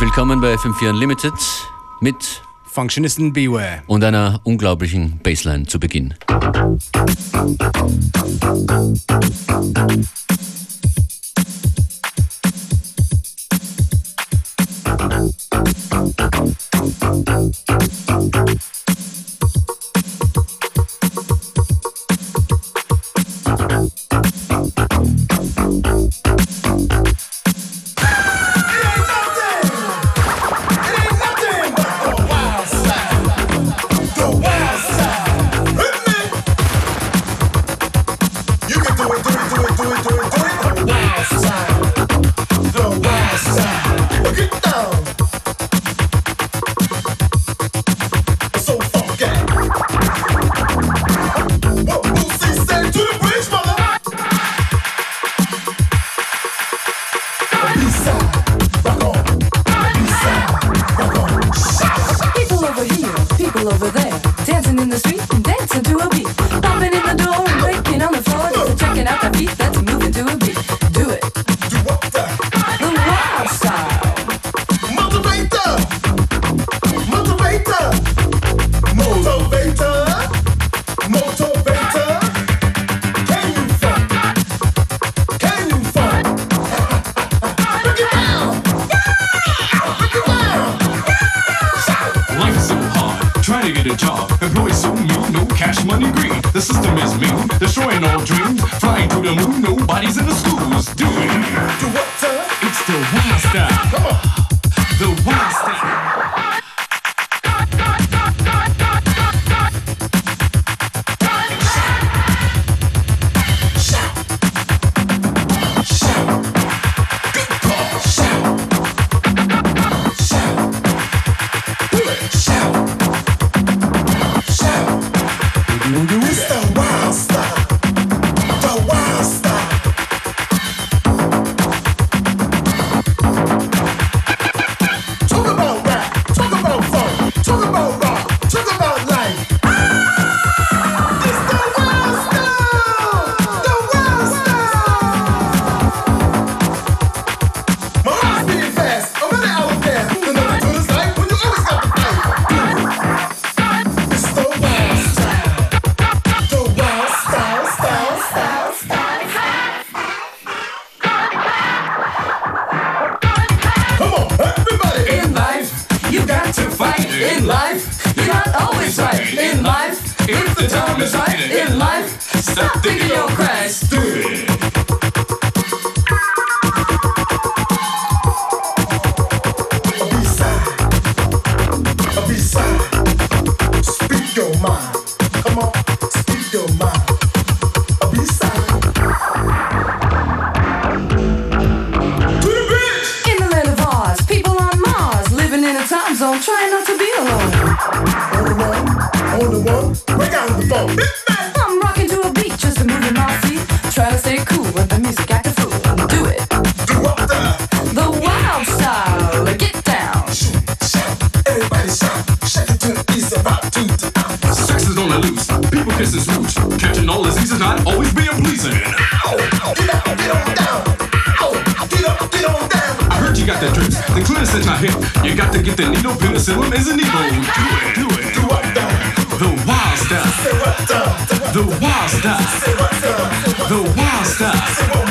Herzlich willkommen bei FM4 Unlimited mit Functionisten Beware und einer unglaublichen Bassline zu Beginn. no cash money greed. The system is mean, destroying all dreams. Flying to the moon, nobody's in the schools doing. Do what, sir? It's the wild style. Come on. The wild style. the needle, penicillin is a needle. Do it, do it. Do what the? The wild stuff. The wild stuff. The wild stuff. The wild stuff.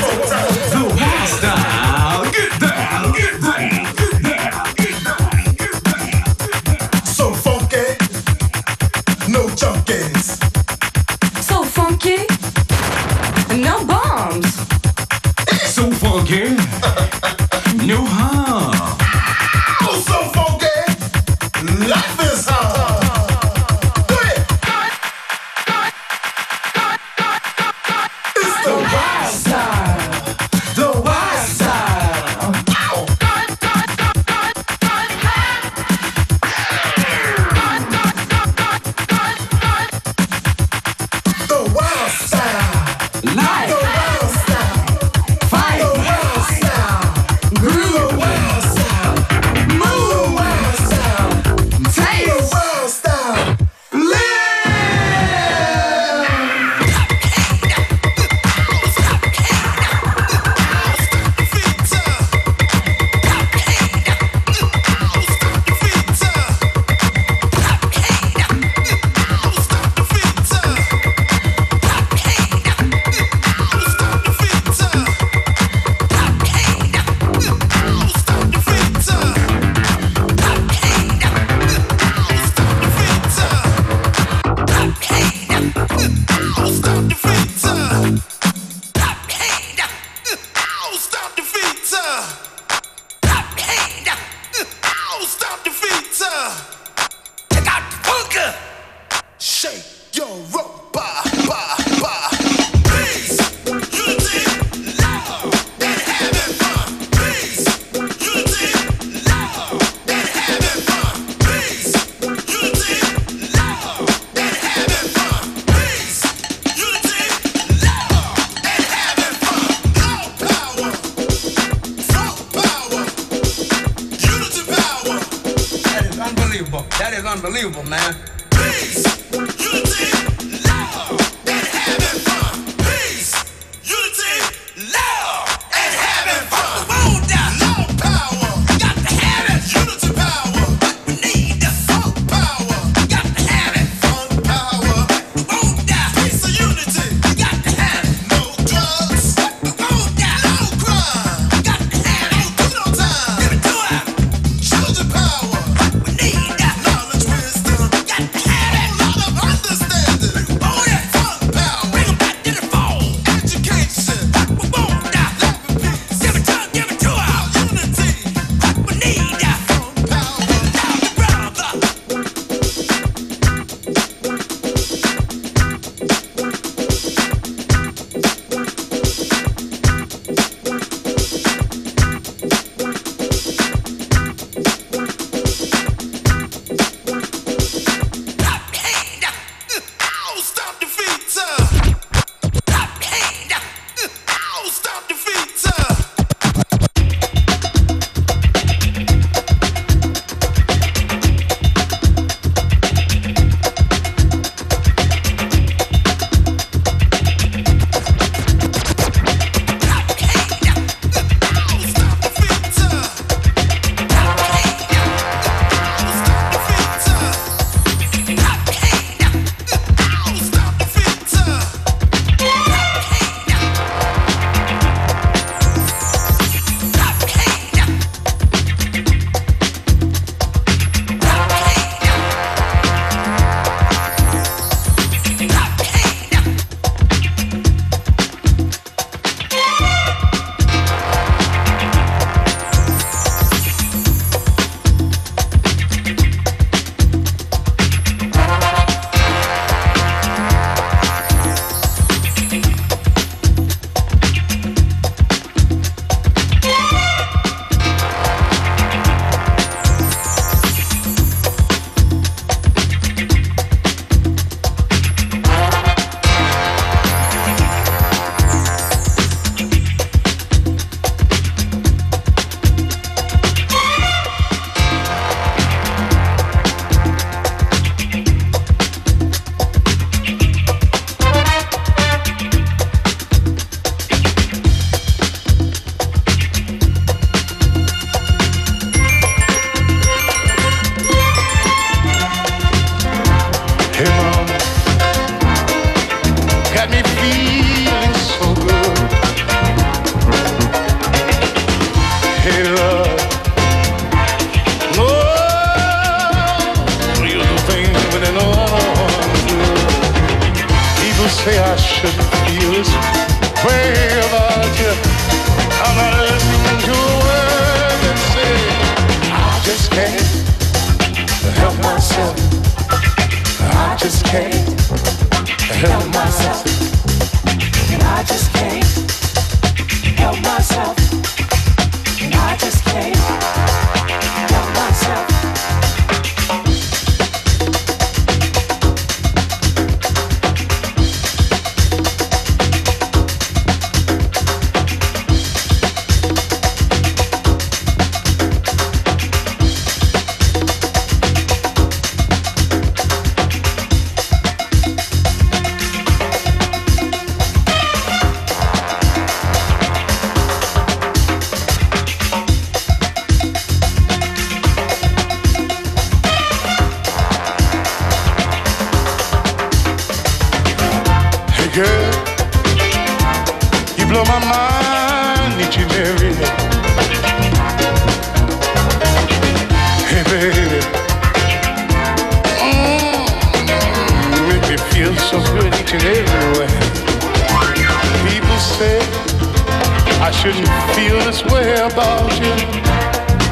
shouldn't feel this way about you.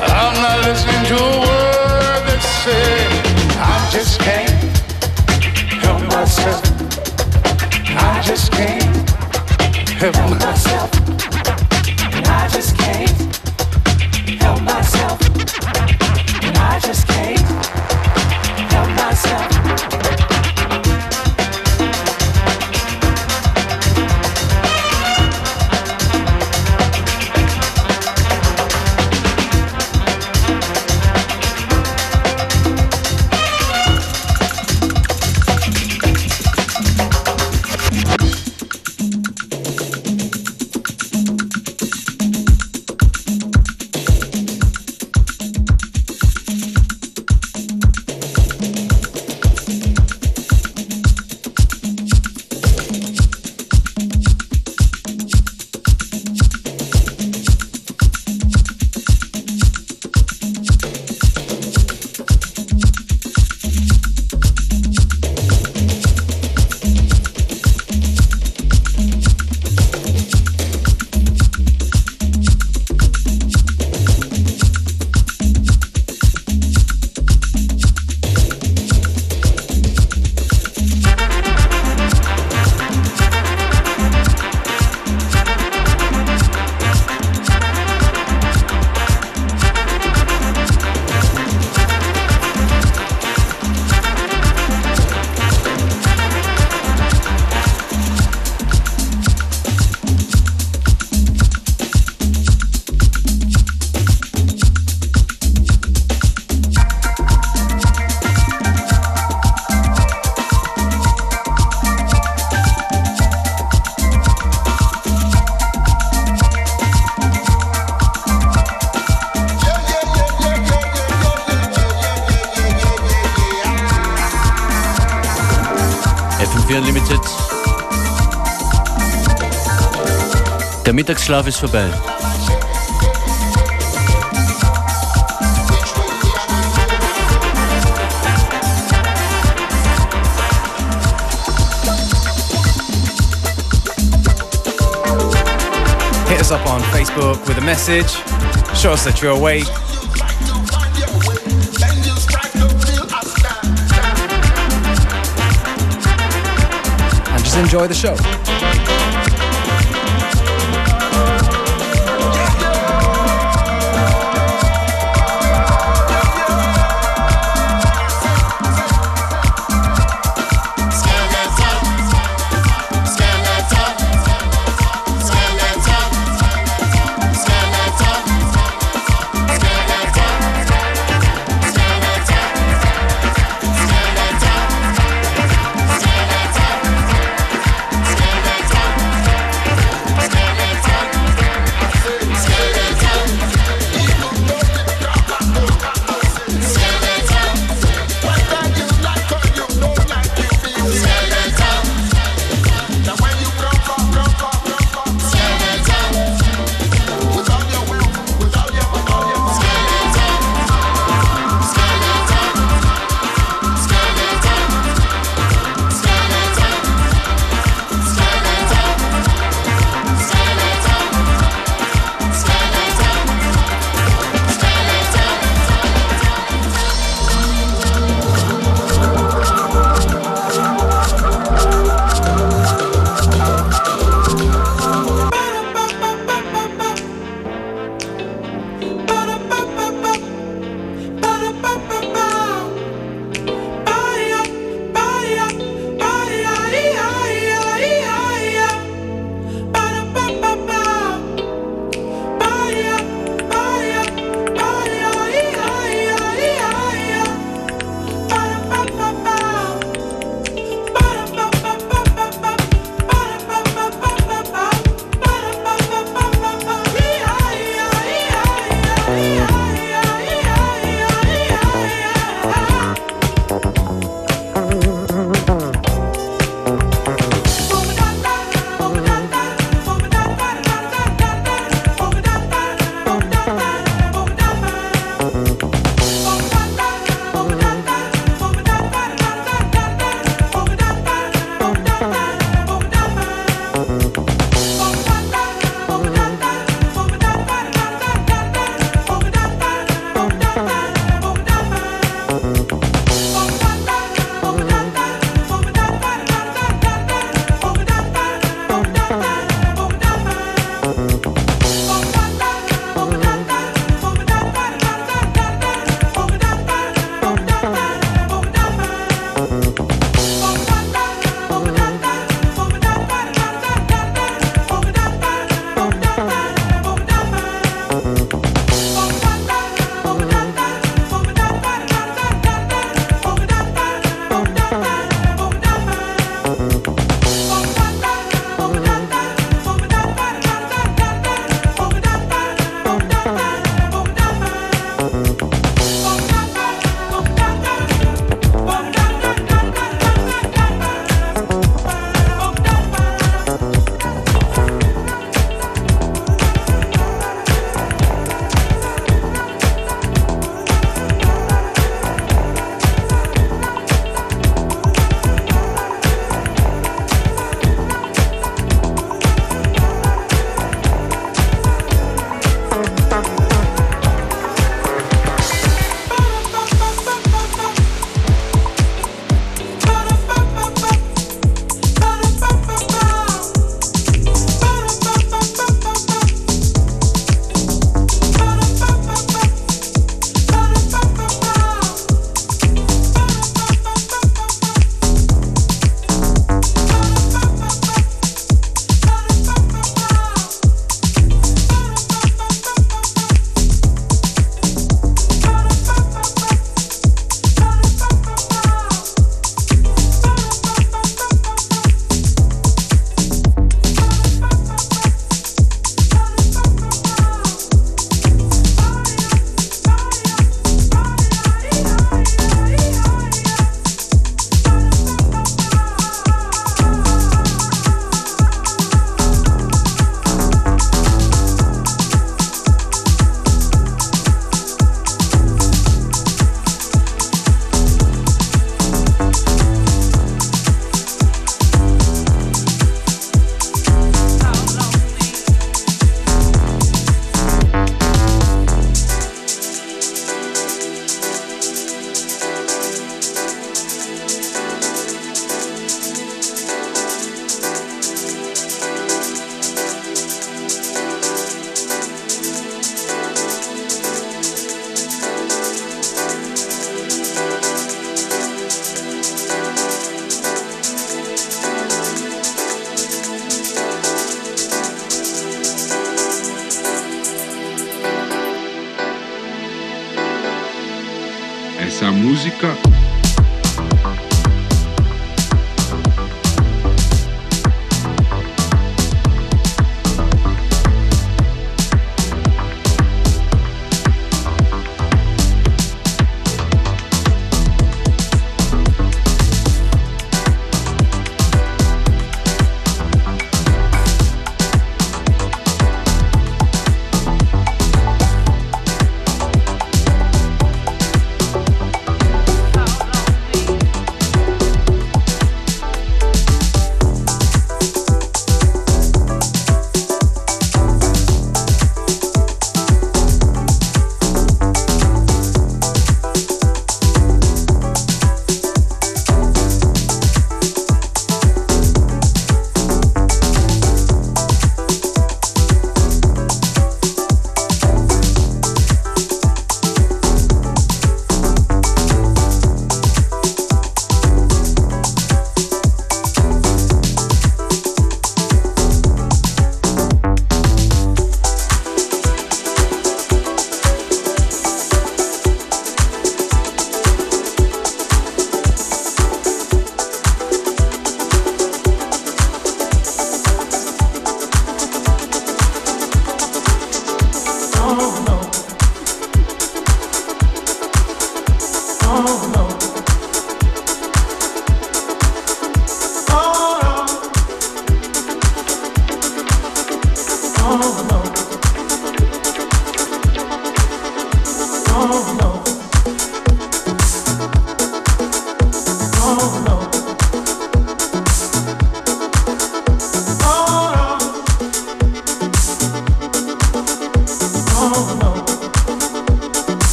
I'm not listening to a word that's said. I just can't help myself. I just can't help myself. Mittagsschlaf ist vorbei. Hit us up on Facebook with a message. Show us that you're awake. And just enjoy the show.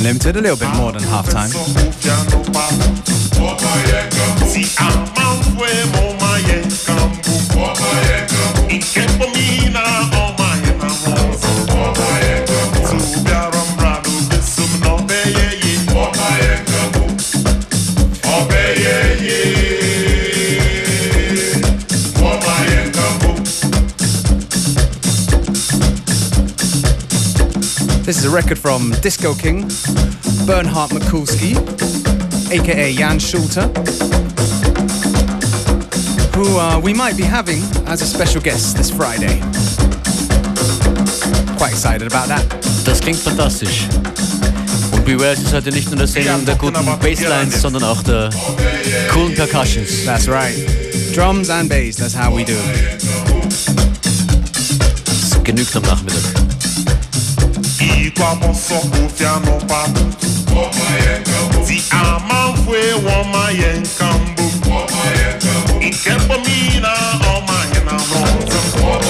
Unlimited, a little bit more than halftime. Si a record from Disco King, Bernhard Mikulski, aka Jan Schulter, who uh, we might be having as a special guest this Friday. Quite excited about that. Das klingt fantastisch. Und Beware ist heute nicht nur der Sendung der guten Basslines, sondern auch der coolen Percussions. That's right. Drums and bass, that's how we do it. Das genügt am Nachmittag. Ikwa boso kofia no patu Si ama fue woma yenkambu Ikepomina oma yenamosa Subiaram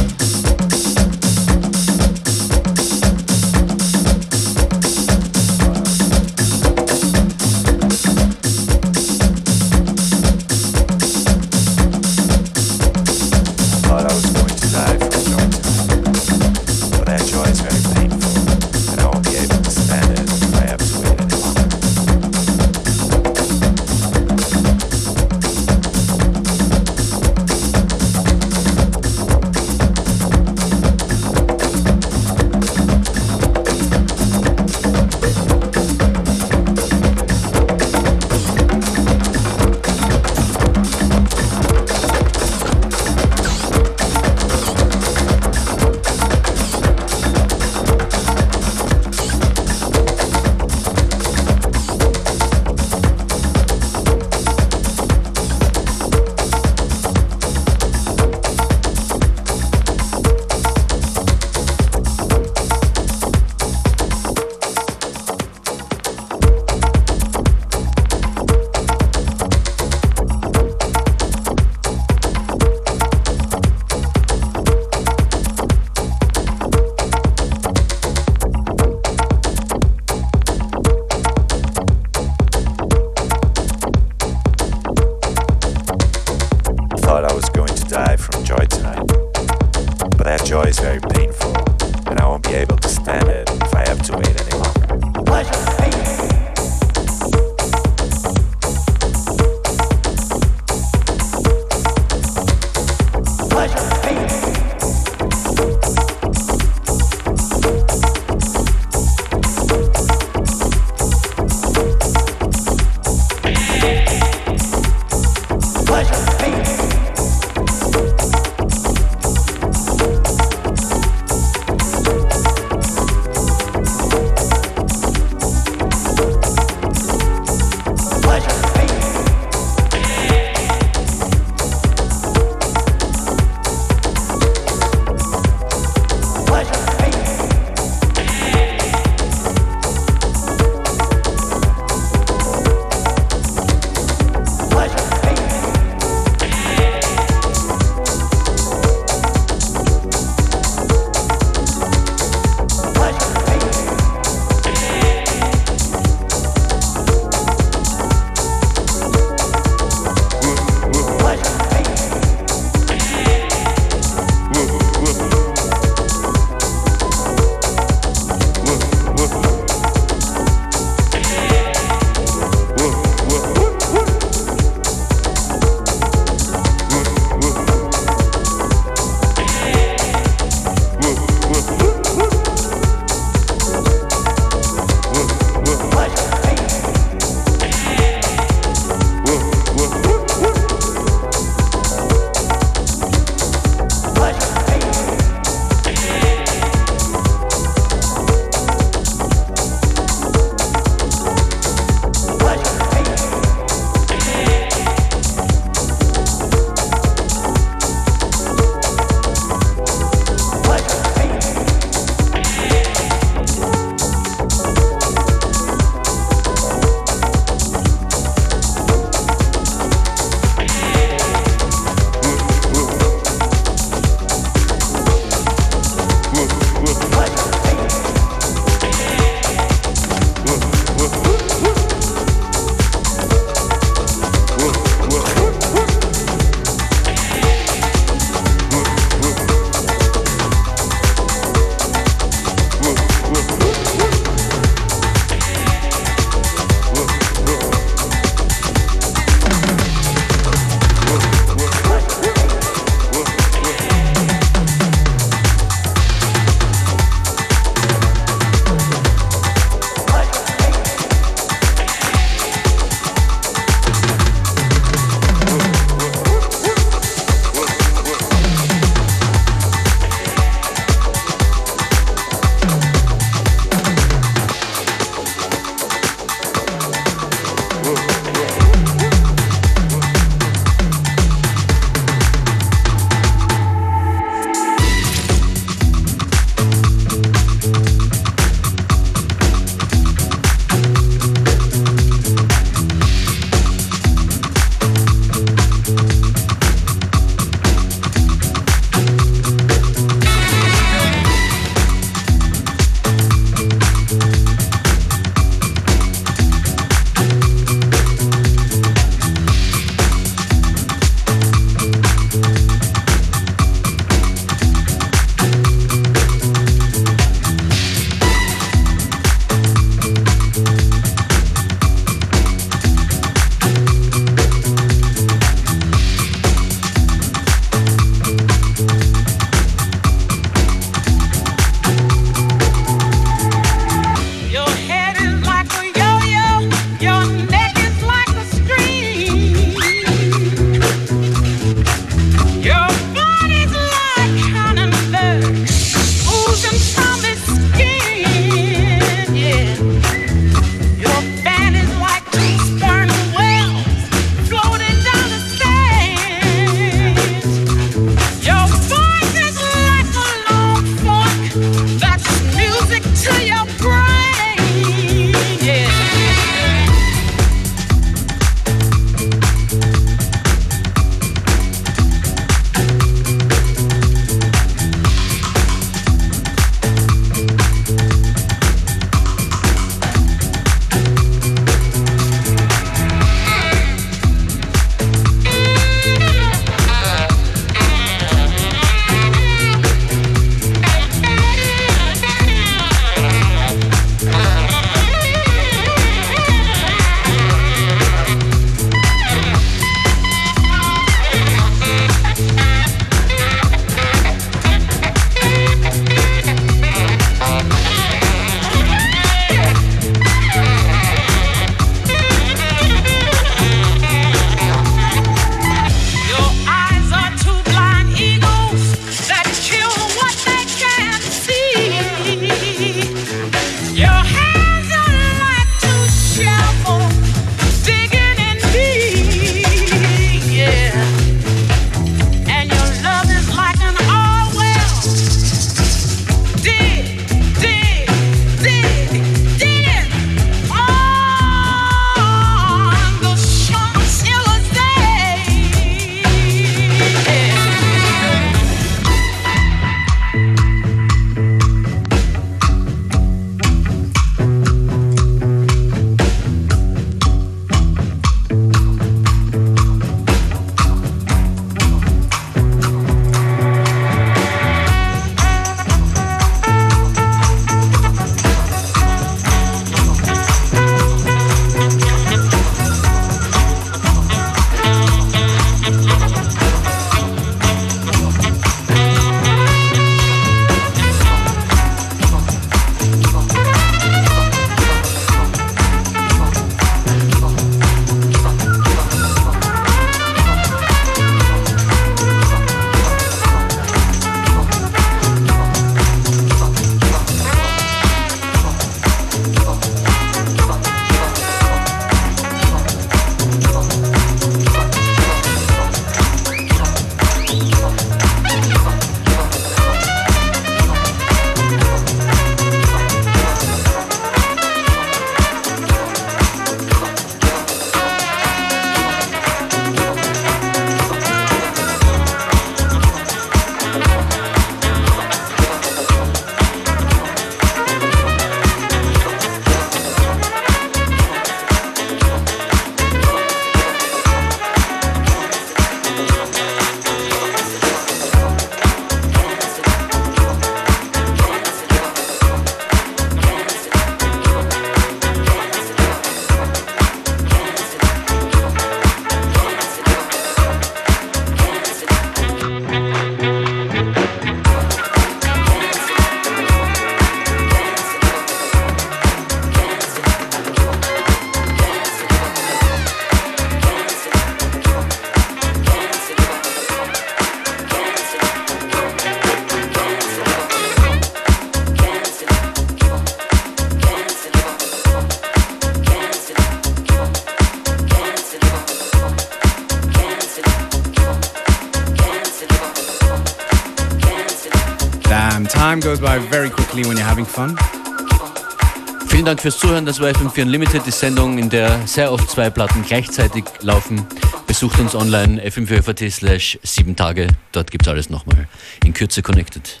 Dank fürs Zuhören. Das war FM4 Unlimited, die Sendung, in der sehr oft zwei Platten gleichzeitig laufen. Besucht uns online fm4.at slash 7 Tage. Dort gibt's alles nochmal in Kürze connected.